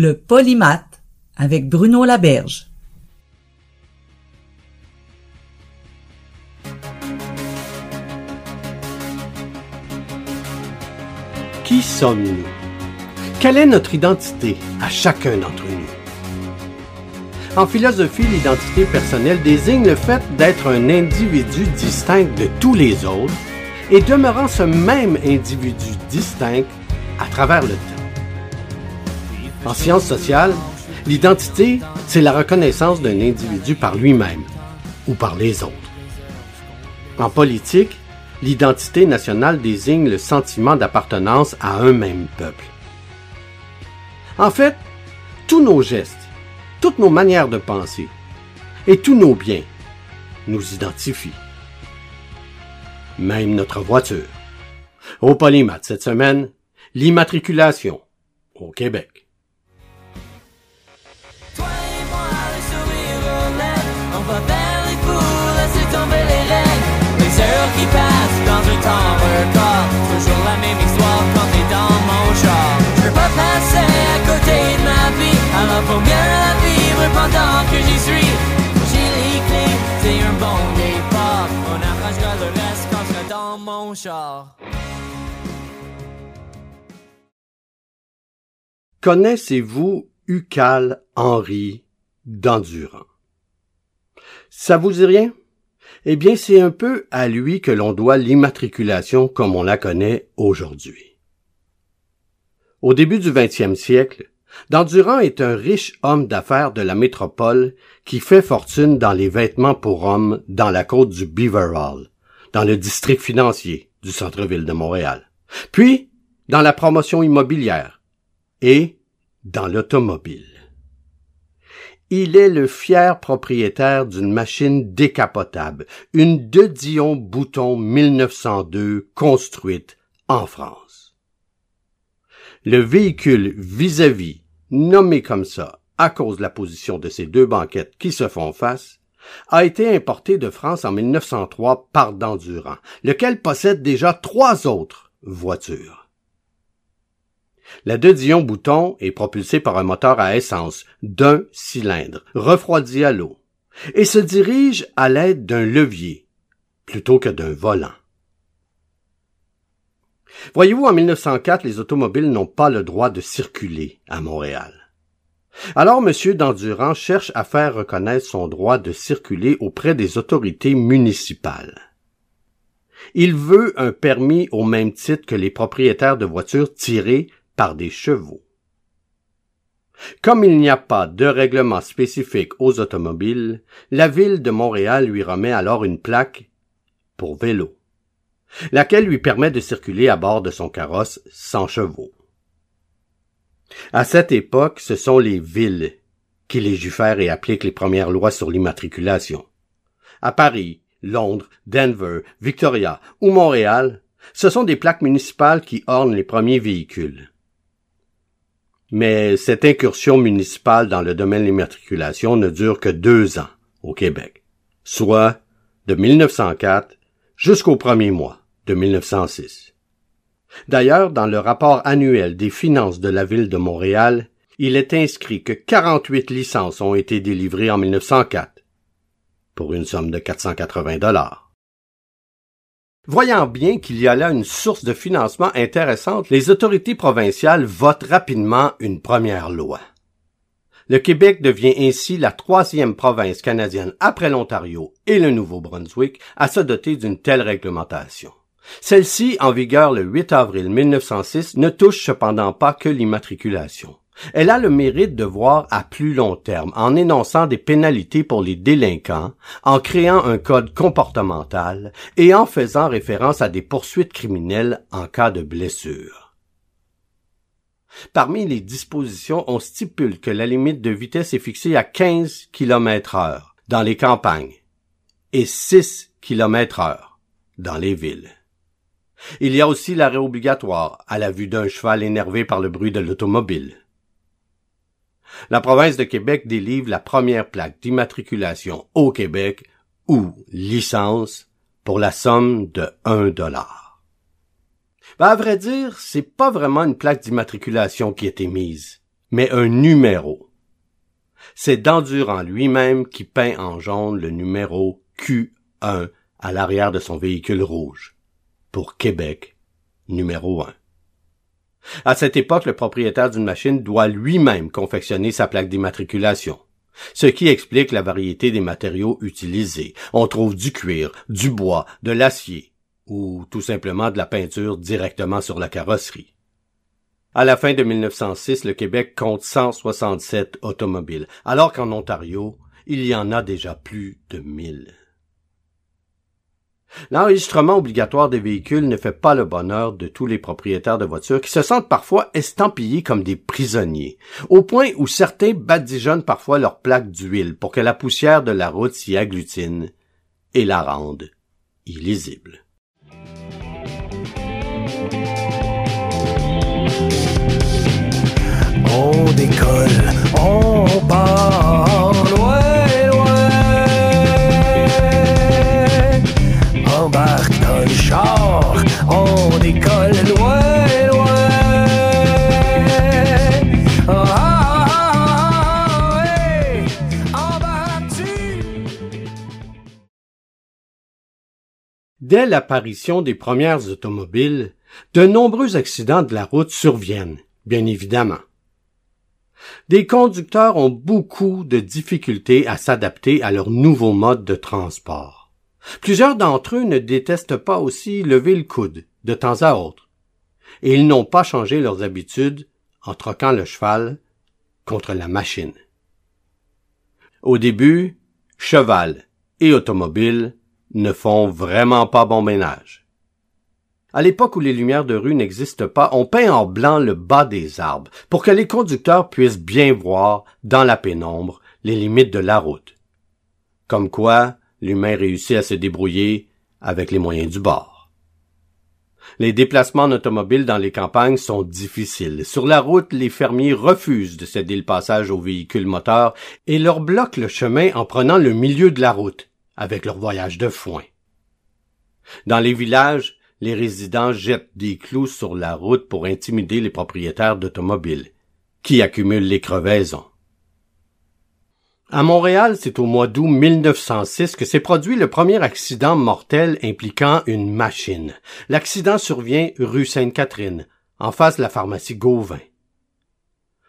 Le polymath avec Bruno Laberge. Qui sommes-nous? Quelle est notre identité à chacun d'entre nous? En philosophie, l'identité personnelle désigne le fait d'être un individu distinct de tous les autres et demeurant ce même individu distinct à travers le temps. En sciences sociales, l'identité, c'est la reconnaissance d'un individu par lui-même ou par les autres. En politique, l'identité nationale désigne le sentiment d'appartenance à un même peuple. En fait, tous nos gestes, toutes nos manières de penser et tous nos biens nous identifient. Même notre voiture. Au Polymath cette semaine, l'immatriculation au Québec. Connaissez-vous Ucal Henri d'Endurant? Ça vous dit rien? Eh bien, c'est un peu à lui que l'on doit l'immatriculation comme on la connaît aujourd'hui. Au début du XXe siècle, D'Endurant est un riche homme d'affaires de la métropole qui fait fortune dans les vêtements pour hommes dans la côte du Beaver Hall, dans le district financier du centre-ville de Montréal, puis dans la promotion immobilière et dans l'automobile. Il est le fier propriétaire d'une machine décapotable, une De Dion Bouton 1902 construite en France. Le véhicule vis-à-vis, nommé comme ça à cause de la position de ces deux banquettes qui se font face, a été importé de France en 1903 par Dandurand, lequel possède déjà trois autres voitures. La De Dion Bouton est propulsée par un moteur à essence d'un cylindre, refroidi à l'eau, et se dirige à l'aide d'un levier plutôt que d'un volant. Voyez-vous, en 1904, les automobiles n'ont pas le droit de circuler à Montréal. Alors, M. Dandurand cherche à faire reconnaître son droit de circuler auprès des autorités municipales. Il veut un permis au même titre que les propriétaires de voitures tirées par des chevaux. Comme il n'y a pas de règlement spécifique aux automobiles, la ville de Montréal lui remet alors une plaque pour vélo, laquelle lui permet de circuler à bord de son carrosse sans chevaux. À cette époque, ce sont les villes qui légifèrent et appliquent les premières lois sur l'immatriculation. À Paris, Londres, Denver, Victoria ou Montréal, ce sont des plaques municipales qui ornent les premiers véhicules. Mais cette incursion municipale dans le domaine de l'immatriculation ne dure que deux ans au Québec, soit de 1904 jusqu'au premier mois de 1906. D'ailleurs, dans le rapport annuel des finances de la ville de Montréal, il est inscrit que 48 licences ont été délivrées en 1904 pour une somme de 480 dollars. Voyant bien qu'il y a là une source de financement intéressante, les autorités provinciales votent rapidement une première loi. Le Québec devient ainsi la troisième province canadienne après l'Ontario et le Nouveau-Brunswick à se doter d'une telle réglementation. Celle-ci, en vigueur le 8 avril 1906, ne touche cependant pas que l'immatriculation. Elle a le mérite de voir à plus long terme, en énonçant des pénalités pour les délinquants, en créant un code comportemental et en faisant référence à des poursuites criminelles en cas de blessure. Parmi les dispositions, on stipule que la limite de vitesse est fixée à 15 km heure dans les campagnes et 6 km heure dans les villes. Il y a aussi l'arrêt obligatoire à la vue d'un cheval énervé par le bruit de l'automobile. La province de Québec délivre la première plaque d'immatriculation au Québec ou licence pour la somme de 1 dollar. Ben, à vrai dire, c'est pas vraiment une plaque d'immatriculation qui est émise, mais un numéro. C'est Dandurand lui-même qui peint en jaune le numéro Q1 à l'arrière de son véhicule rouge. Pour Québec, numéro 1. À cette époque, le propriétaire d'une machine doit lui-même confectionner sa plaque d'immatriculation. Ce qui explique la variété des matériaux utilisés. On trouve du cuir, du bois, de l'acier, ou tout simplement de la peinture directement sur la carrosserie. À la fin de 1906, le Québec compte 167 automobiles, alors qu'en Ontario, il y en a déjà plus de 1000. L'enregistrement obligatoire des véhicules ne fait pas le bonheur de tous les propriétaires de voitures qui se sentent parfois estampillés comme des prisonniers, au point où certains badigeonnent parfois leurs plaques d'huile pour que la poussière de la route s'y agglutine et la rende illisible. On décolle, on part Ah, ah, ah? Dès l'apparition des premières automobiles, de nombreux accidents de la route surviennent, bien évidemment. Des conducteurs ont beaucoup de difficultés à s'adapter à leur nouveau mode de transport. Plusieurs d'entre eux ne détestent pas aussi lever le coude de temps à autre, et ils n'ont pas changé leurs habitudes en troquant le cheval contre la machine. Au début, cheval et automobile ne font vraiment pas bon ménage. À l'époque où les lumières de rue n'existent pas, on peint en blanc le bas des arbres pour que les conducteurs puissent bien voir, dans la pénombre, les limites de la route. Comme quoi, l'humain réussit à se débrouiller avec les moyens du bord. Les déplacements en automobile dans les campagnes sont difficiles. Sur la route, les fermiers refusent de céder le passage aux véhicules moteurs et leur bloquent le chemin en prenant le milieu de la route, avec leur voyage de foin. Dans les villages, les résidents jettent des clous sur la route pour intimider les propriétaires d'automobiles, qui accumulent les crevaisons. À Montréal, c'est au mois d'août 1906 que s'est produit le premier accident mortel impliquant une machine. L'accident survient rue Sainte-Catherine, en face de la pharmacie Gauvin.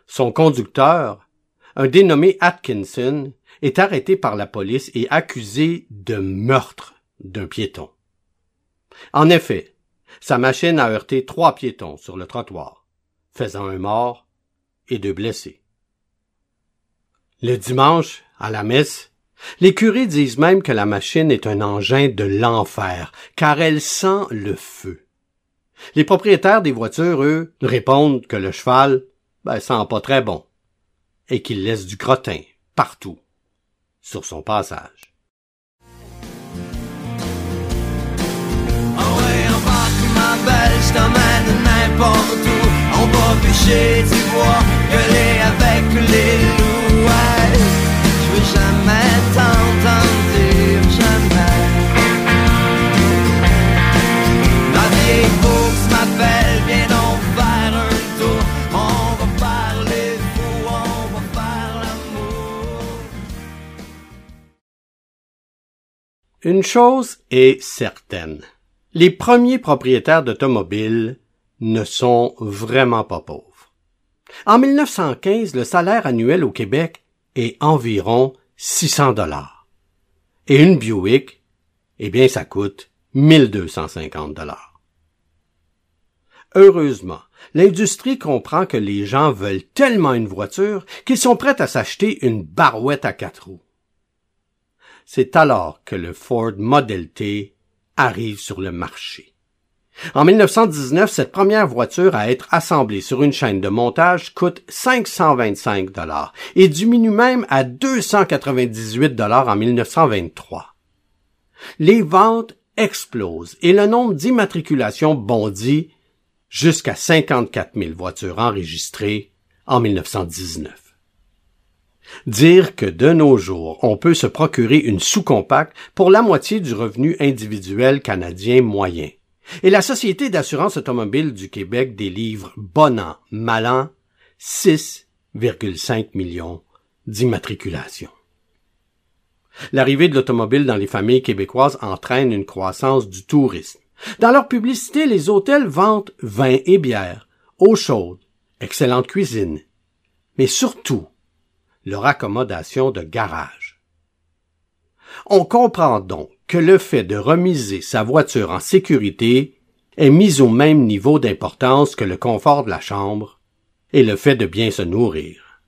Son conducteur, un dénommé Atkinson, est arrêté par la police et accusé de meurtre d'un piéton. En effet, sa machine a heurté trois piétons sur le trottoir, faisant un mort et deux blessés. Le dimanche, à la messe, les curés disent même que la machine est un engin de l'enfer, car elle sent le feu. Les propriétaires des voitures, eux, répondent que le cheval, ben, sent pas très bon, et qu'il laisse du crottin partout sur son passage. Ah Une chose est certaine. Les premiers propriétaires d'automobiles ne sont vraiment pas pauvres. En 1915, le salaire annuel au Québec est environ 600 dollars. Et une Buick, eh bien, ça coûte 1250 dollars. Heureusement, l'industrie comprend que les gens veulent tellement une voiture qu'ils sont prêts à s'acheter une barouette à quatre roues. C'est alors que le Ford Model T arrive sur le marché. En 1919, cette première voiture à être assemblée sur une chaîne de montage coûte 525 dollars et diminue même à 298 dollars en 1923. Les ventes explosent et le nombre d'immatriculations bondit jusqu'à 54 000 voitures enregistrées en 1919. Dire que de nos jours, on peut se procurer une sous-compacte pour la moitié du revenu individuel canadien moyen. Et la Société d'assurance automobile du Québec délivre bon an, mal an, 6,5 millions d'immatriculations. L'arrivée de l'automobile dans les familles québécoises entraîne une croissance du tourisme. Dans leur publicité, les hôtels vendent vin et bière, eau chaude, excellente cuisine, mais surtout leur accommodation de garage. On comprend donc que le fait de remiser sa voiture en sécurité est mis au même niveau d'importance que le confort de la chambre et le fait de bien se nourrir.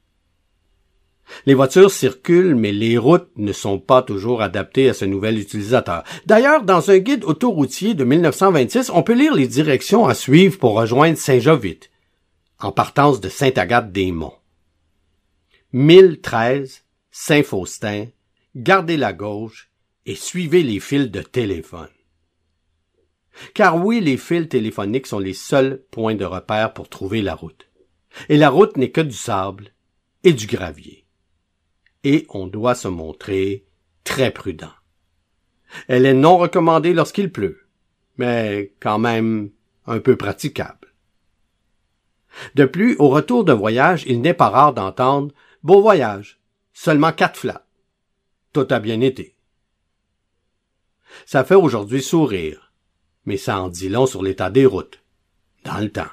Les voitures circulent, mais les routes ne sont pas toujours adaptées à ce nouvel utilisateur. D'ailleurs, dans un guide autoroutier de 1926, on peut lire les directions à suivre pour rejoindre Saint-Jovite, en partance de Sainte-Agathe-des-Monts. 1013, Saint-Faustin, gardez la gauche et suivez les fils de téléphone. Car oui, les fils téléphoniques sont les seuls points de repère pour trouver la route. Et la route n'est que du sable et du gravier. Et on doit se montrer très prudent. Elle est non recommandée lorsqu'il pleut, mais quand même un peu praticable. De plus, au retour d'un voyage, il n'est pas rare d'entendre Beau voyage. Seulement quatre flats. Tout a bien été. Ça fait aujourd'hui sourire, mais ça en dit long sur l'état des routes. Dans le temps.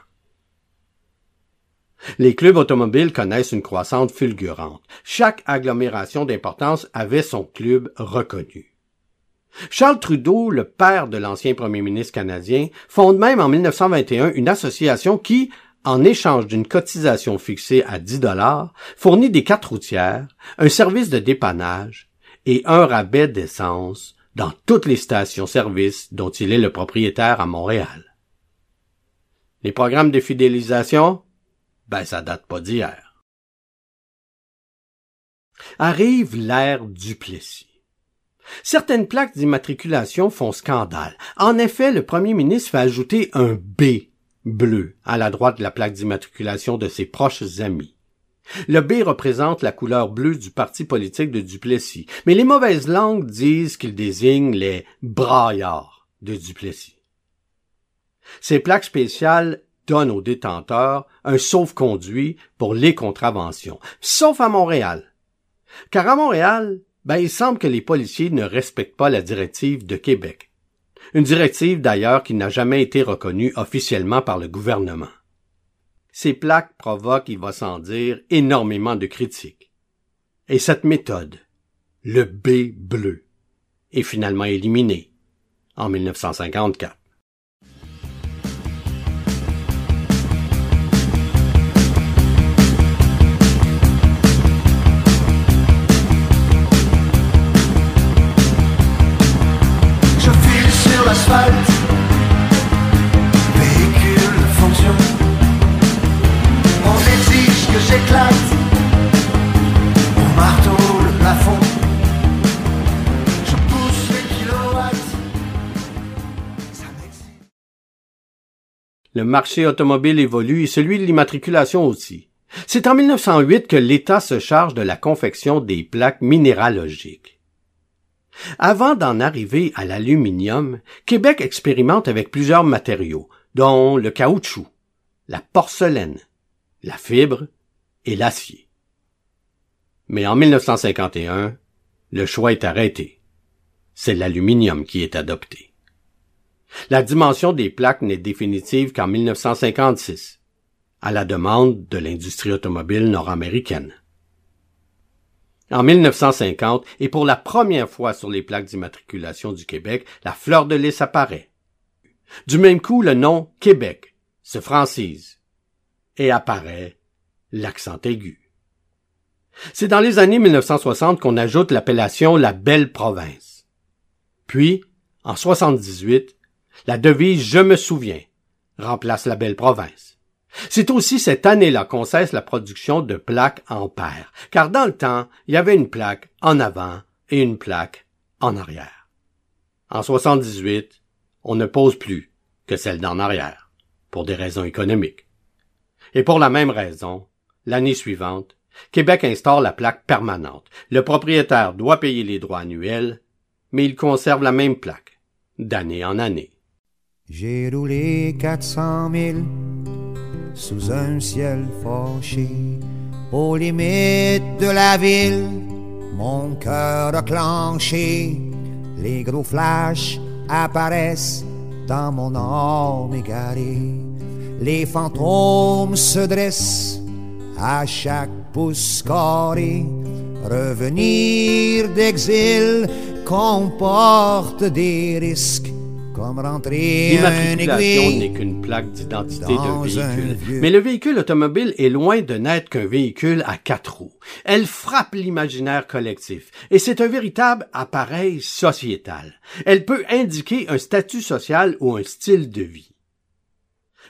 Les clubs automobiles connaissent une croissance fulgurante. Chaque agglomération d'importance avait son club reconnu. Charles Trudeau, le père de l'ancien premier ministre canadien, fonde même en 1921 une association qui, en échange d'une cotisation fixée à 10 dollars, fournit des cartes routières, un service de dépannage et un rabais d'essence dans toutes les stations-service dont il est le propriétaire à Montréal. Les programmes de fidélisation? Ben, ça date pas d'hier. Arrive l'ère Duplessis. Certaines plaques d'immatriculation font scandale. En effet, le premier ministre fait ajouter un B bleu à la droite de la plaque d'immatriculation de ses proches amis. Le B représente la couleur bleue du parti politique de Duplessis, mais les mauvaises langues disent qu'il désigne les braillards de Duplessis. Ces plaques spéciales donnent aux détenteurs un sauf-conduit pour les contraventions, sauf à Montréal. Car à Montréal, ben, il semble que les policiers ne respectent pas la directive de Québec. Une directive d'ailleurs qui n'a jamais été reconnue officiellement par le gouvernement. Ces plaques provoquent, il va sans dire, énormément de critiques. Et cette méthode, le B bleu, est finalement éliminée en 1954. Le marché automobile évolue et celui de l'immatriculation aussi. C'est en 1908 que l'État se charge de la confection des plaques minéralogiques. Avant d'en arriver à l'aluminium, Québec expérimente avec plusieurs matériaux, dont le caoutchouc, la porcelaine, la fibre et l'acier. Mais en 1951, le choix est arrêté. C'est l'aluminium qui est adopté. La dimension des plaques n'est définitive qu'en 1956, à la demande de l'industrie automobile nord-américaine. En 1950, et pour la première fois sur les plaques d'immatriculation du Québec, la fleur de lys apparaît. Du même coup, le nom Québec se francise et apparaît l'accent aigu. C'est dans les années 1960 qu'on ajoute l'appellation la belle province. Puis, en 78, la devise Je me souviens remplace la belle province. C'est aussi cette année-là qu'on cesse la production de plaques en paire, car dans le temps, il y avait une plaque en avant et une plaque en arrière. En 78, on ne pose plus que celle d'en arrière, pour des raisons économiques. Et pour la même raison, l'année suivante, Québec instaure la plaque permanente. Le propriétaire doit payer les droits annuels, mais il conserve la même plaque, d'année en année. J'ai roulé 400 000 sous un ciel fâché, aux limites de la ville, mon cœur a clenché, les gros flashs apparaissent dans mon âme égarée, les fantômes se dressent à chaque pouce revenir d'exil comporte des risques comme rentrer L'immatriculation n'est qu'une plaque d'identité d'un un véhicule. Mais le véhicule automobile est loin de n'être qu'un véhicule à quatre roues. Elle frappe l'imaginaire collectif. Et c'est un véritable appareil sociétal. Elle peut indiquer un statut social ou un style de vie.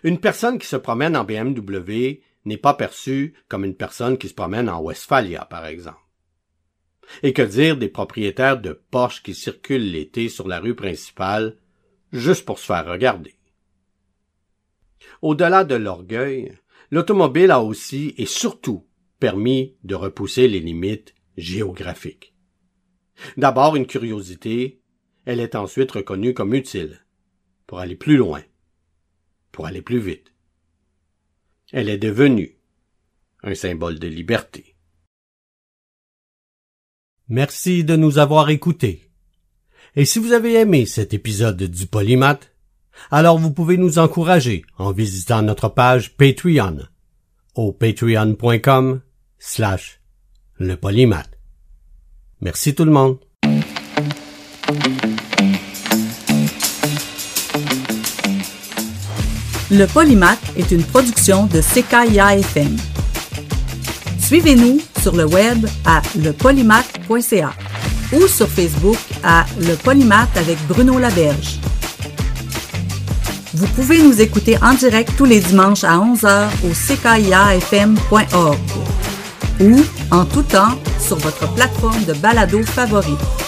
Une personne qui se promène en BMW n'est pas perçue comme une personne qui se promène en Westphalia, par exemple. Et que dire des propriétaires de Porsche qui circulent l'été sur la rue principale juste pour se faire regarder. Au-delà de l'orgueil, l'automobile a aussi et surtout permis de repousser les limites géographiques. D'abord une curiosité, elle est ensuite reconnue comme utile, pour aller plus loin, pour aller plus vite. Elle est devenue un symbole de liberté. Merci de nous avoir écoutés. Et si vous avez aimé cet épisode du Polymath, alors vous pouvez nous encourager en visitant notre page Patreon au patreon.com slash le polymath. Merci tout le monde. Le Polymath est une production de CKIA FM. Suivez-nous sur le web à lepolymath.ca ou sur Facebook à Le Polymath avec Bruno Laberge. Vous pouvez nous écouter en direct tous les dimanches à 11h au ckiafm.org ou en tout temps sur votre plateforme de balado favorite.